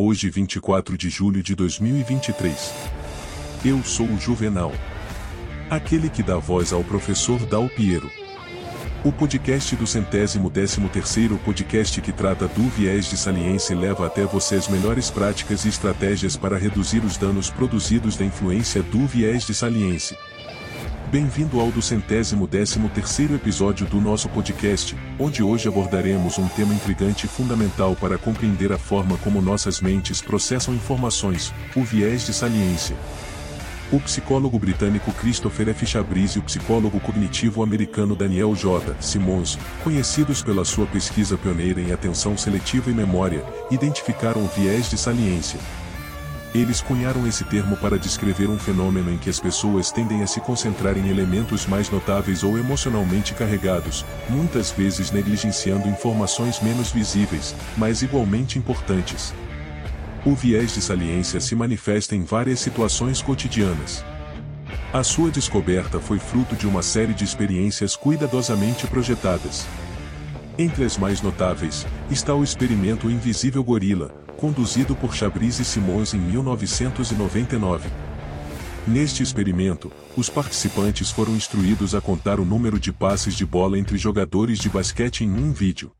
Hoje 24 de julho de 2023. Eu sou o Juvenal. Aquele que dá voz ao professor Dal Piero. O podcast do centésimo décimo terceiro podcast que trata do viés de saliência e leva até você as melhores práticas e estratégias para reduzir os danos produzidos da influência do viés de saliência. Bem-vindo ao do centésimo décimo terceiro episódio do nosso podcast, onde hoje abordaremos um tema intrigante e fundamental para compreender a forma como nossas mentes processam informações, o viés de saliência. O psicólogo britânico Christopher F. Chabris e o psicólogo cognitivo americano Daniel J. Simmons, conhecidos pela sua pesquisa pioneira em atenção seletiva e memória, identificaram o viés de saliência, eles cunharam esse termo para descrever um fenômeno em que as pessoas tendem a se concentrar em elementos mais notáveis ou emocionalmente carregados, muitas vezes negligenciando informações menos visíveis, mas igualmente importantes. O viés de saliência se manifesta em várias situações cotidianas. A sua descoberta foi fruto de uma série de experiências cuidadosamente projetadas. Entre as mais notáveis, está o experimento Invisível Gorila, conduzido por Chabris e Simons em 1999. Neste experimento, os participantes foram instruídos a contar o número de passes de bola entre jogadores de basquete em um vídeo.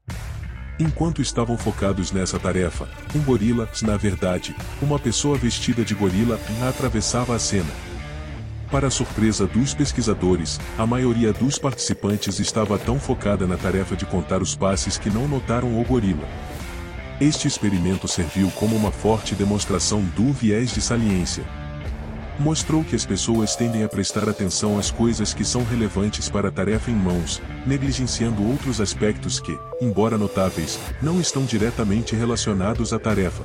Enquanto estavam focados nessa tarefa, um gorila, na verdade, uma pessoa vestida de gorila, atravessava a cena. Para surpresa dos pesquisadores, a maioria dos participantes estava tão focada na tarefa de contar os passes que não notaram o gorila. Este experimento serviu como uma forte demonstração do viés de saliência. Mostrou que as pessoas tendem a prestar atenção às coisas que são relevantes para a tarefa em mãos, negligenciando outros aspectos que, embora notáveis, não estão diretamente relacionados à tarefa.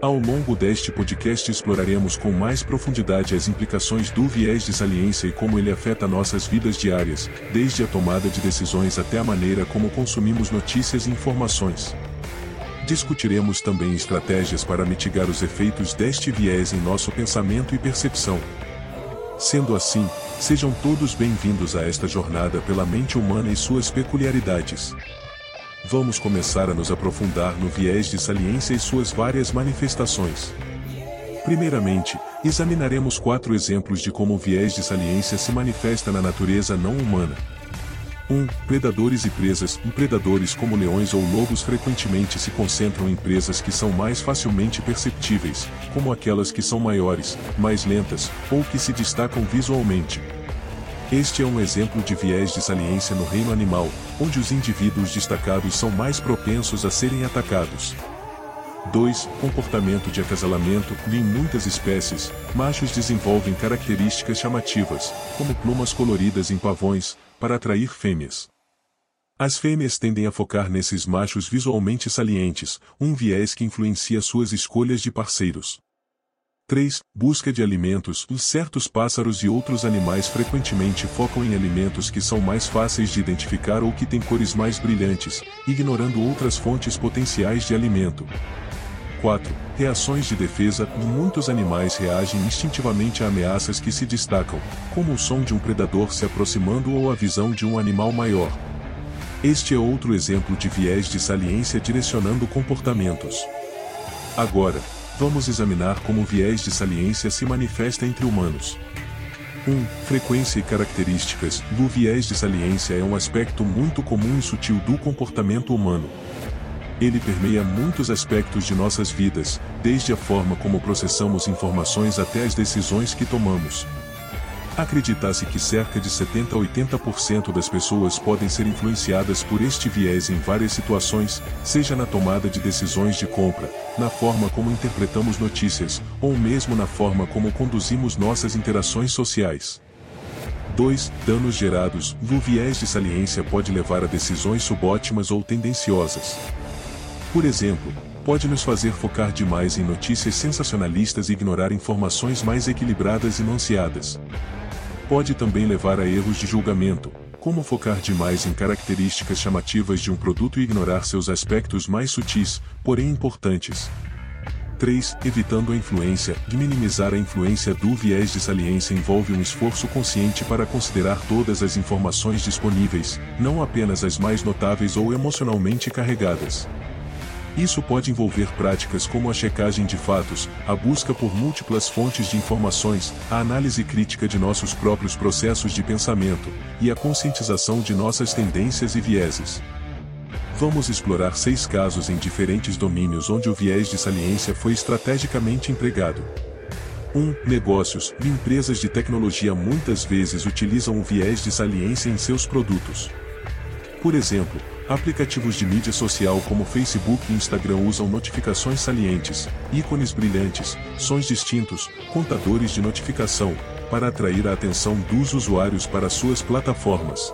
Ao longo deste podcast exploraremos com mais profundidade as implicações do viés de saliência e como ele afeta nossas vidas diárias, desde a tomada de decisões até a maneira como consumimos notícias e informações. Discutiremos também estratégias para mitigar os efeitos deste viés em nosso pensamento e percepção. Sendo assim, sejam todos bem-vindos a esta jornada pela mente humana e suas peculiaridades. Vamos começar a nos aprofundar no viés de saliência e suas várias manifestações. Primeiramente, examinaremos quatro exemplos de como o viés de saliência se manifesta na natureza não humana. 1. Predadores e presas. Predadores como leões ou lobos frequentemente se concentram em presas que são mais facilmente perceptíveis, como aquelas que são maiores, mais lentas, ou que se destacam visualmente. Este é um exemplo de viés de saliência no reino animal, onde os indivíduos destacados são mais propensos a serem atacados. 2. Comportamento de acasalamento. Em muitas espécies, machos desenvolvem características chamativas, como plumas coloridas em pavões, para atrair fêmeas. As fêmeas tendem a focar nesses machos visualmente salientes, um viés que influencia suas escolhas de parceiros. 3. Busca de alimentos. Certos pássaros e outros animais frequentemente focam em alimentos que são mais fáceis de identificar ou que têm cores mais brilhantes, ignorando outras fontes potenciais de alimento. 4. Reações de defesa. Muitos animais reagem instintivamente a ameaças que se destacam, como o som de um predador se aproximando ou a visão de um animal maior. Este é outro exemplo de viés de saliência direcionando comportamentos. Agora, vamos examinar como o viés de saliência se manifesta entre humanos. 1. Frequência e características. O viés de saliência é um aspecto muito comum e sutil do comportamento humano ele permeia muitos aspectos de nossas vidas, desde a forma como processamos informações até as decisões que tomamos. Acredita-se que cerca de 70 a 80% das pessoas podem ser influenciadas por este viés em várias situações, seja na tomada de decisões de compra, na forma como interpretamos notícias, ou mesmo na forma como conduzimos nossas interações sociais. 2. Danos gerados. O viés de saliência pode levar a decisões subótimas ou tendenciosas. Por exemplo, pode nos fazer focar demais em notícias sensacionalistas e ignorar informações mais equilibradas e nuanceadas. Pode também levar a erros de julgamento, como focar demais em características chamativas de um produto e ignorar seus aspectos mais sutis, porém importantes. 3. Evitando a influência. De minimizar a influência do viés de saliência envolve um esforço consciente para considerar todas as informações disponíveis, não apenas as mais notáveis ou emocionalmente carregadas. Isso pode envolver práticas como a checagem de fatos, a busca por múltiplas fontes de informações, a análise crítica de nossos próprios processos de pensamento e a conscientização de nossas tendências e vieses. Vamos explorar seis casos em diferentes domínios onde o viés de saliência foi estrategicamente empregado. 1. Negócios. Empresas de tecnologia muitas vezes utilizam o viés de saliência em seus produtos. Por exemplo, aplicativos de mídia social como Facebook e Instagram usam notificações salientes, ícones brilhantes, sons distintos, contadores de notificação, para atrair a atenção dos usuários para suas plataformas.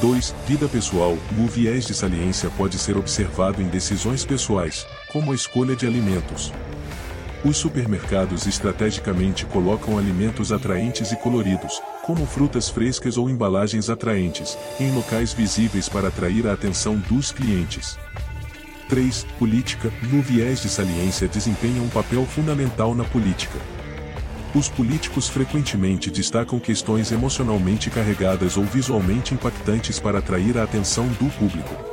2. Vida pessoal. O viés de saliência pode ser observado em decisões pessoais, como a escolha de alimentos, os supermercados estrategicamente colocam alimentos atraentes e coloridos, como frutas frescas ou embalagens atraentes, em locais visíveis para atrair a atenção dos clientes. 3. Política. No viés de saliência desempenha um papel fundamental na política. Os políticos frequentemente destacam questões emocionalmente carregadas ou visualmente impactantes para atrair a atenção do público.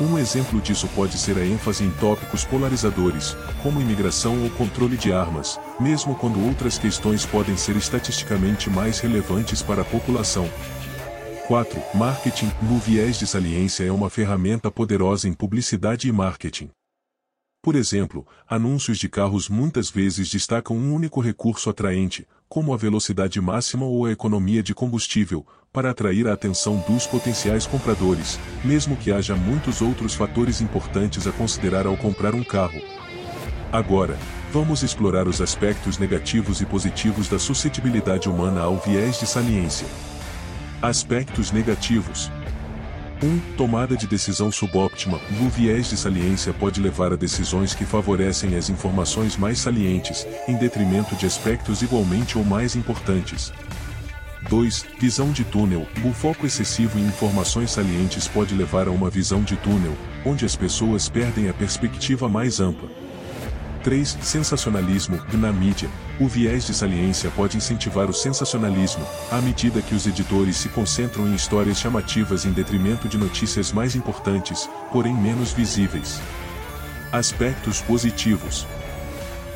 Um exemplo disso pode ser a ênfase em tópicos polarizadores, como imigração ou controle de armas, mesmo quando outras questões podem ser estatisticamente mais relevantes para a população. 4. Marketing no viés de saliência é uma ferramenta poderosa em publicidade e marketing. Por exemplo, anúncios de carros muitas vezes destacam um único recurso atraente, como a velocidade máxima ou a economia de combustível, para atrair a atenção dos potenciais compradores, mesmo que haja muitos outros fatores importantes a considerar ao comprar um carro. Agora, vamos explorar os aspectos negativos e positivos da suscetibilidade humana ao viés de saliência. Aspectos negativos. 1. Tomada de decisão subóptima. O viés de saliência pode levar a decisões que favorecem as informações mais salientes, em detrimento de aspectos igualmente ou mais importantes. 2. Visão de túnel. O foco excessivo em informações salientes pode levar a uma visão de túnel, onde as pessoas perdem a perspectiva mais ampla. 3. Sensacionalismo. Na mídia, o viés de saliência pode incentivar o sensacionalismo, à medida que os editores se concentram em histórias chamativas em detrimento de notícias mais importantes, porém menos visíveis. Aspectos positivos.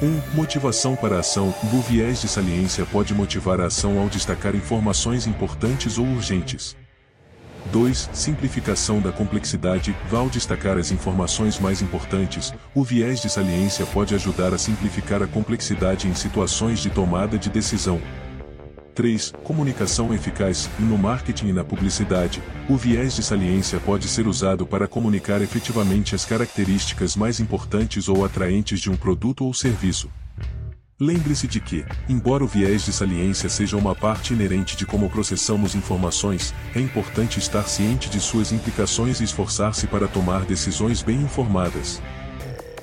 1. Motivação para a ação. O viés de saliência pode motivar a ação ao destacar informações importantes ou urgentes. 2. Simplificação da complexidade. Ao destacar as informações mais importantes, o viés de saliência pode ajudar a simplificar a complexidade em situações de tomada de decisão. 3. Comunicação eficaz. No marketing e na publicidade, o viés de saliência pode ser usado para comunicar efetivamente as características mais importantes ou atraentes de um produto ou serviço. Lembre-se de que, embora o viés de saliência seja uma parte inerente de como processamos informações, é importante estar ciente de suas implicações e esforçar-se para tomar decisões bem informadas.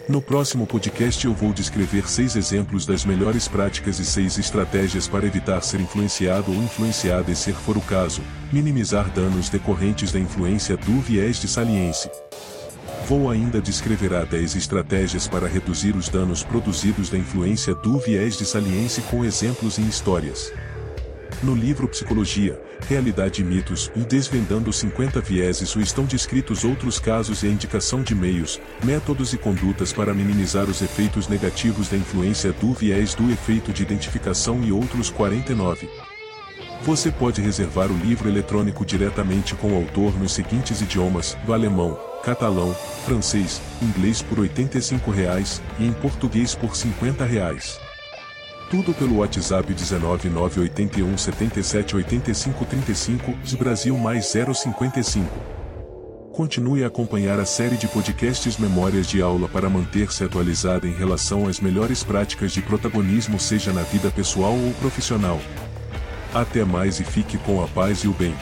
No próximo podcast eu vou descrever seis exemplos das melhores práticas e seis estratégias para evitar ser influenciado ou influenciada e, se for o caso, minimizar danos decorrentes da influência do viés de saliência. Vou ainda descreverá 10 estratégias para reduzir os danos produzidos da influência do viés de saliência com exemplos em histórias. No livro Psicologia, Realidade e Mitos e Desvendando 50 Vieses estão descritos outros casos e a indicação de meios, métodos e condutas para minimizar os efeitos negativos da influência do viés do efeito de identificação e outros 49. Você pode reservar o livro eletrônico diretamente com o autor nos seguintes idiomas: do alemão, catalão, francês, inglês por R$ 85,00 e em português por R$ 50,00. Tudo pelo WhatsApp 19981 77 85 35 de Brasil mais 055. Continue a acompanhar a série de podcasts Memórias de Aula para manter-se atualizada em relação às melhores práticas de protagonismo seja na vida pessoal ou profissional. Até mais e fique com a paz e o bem.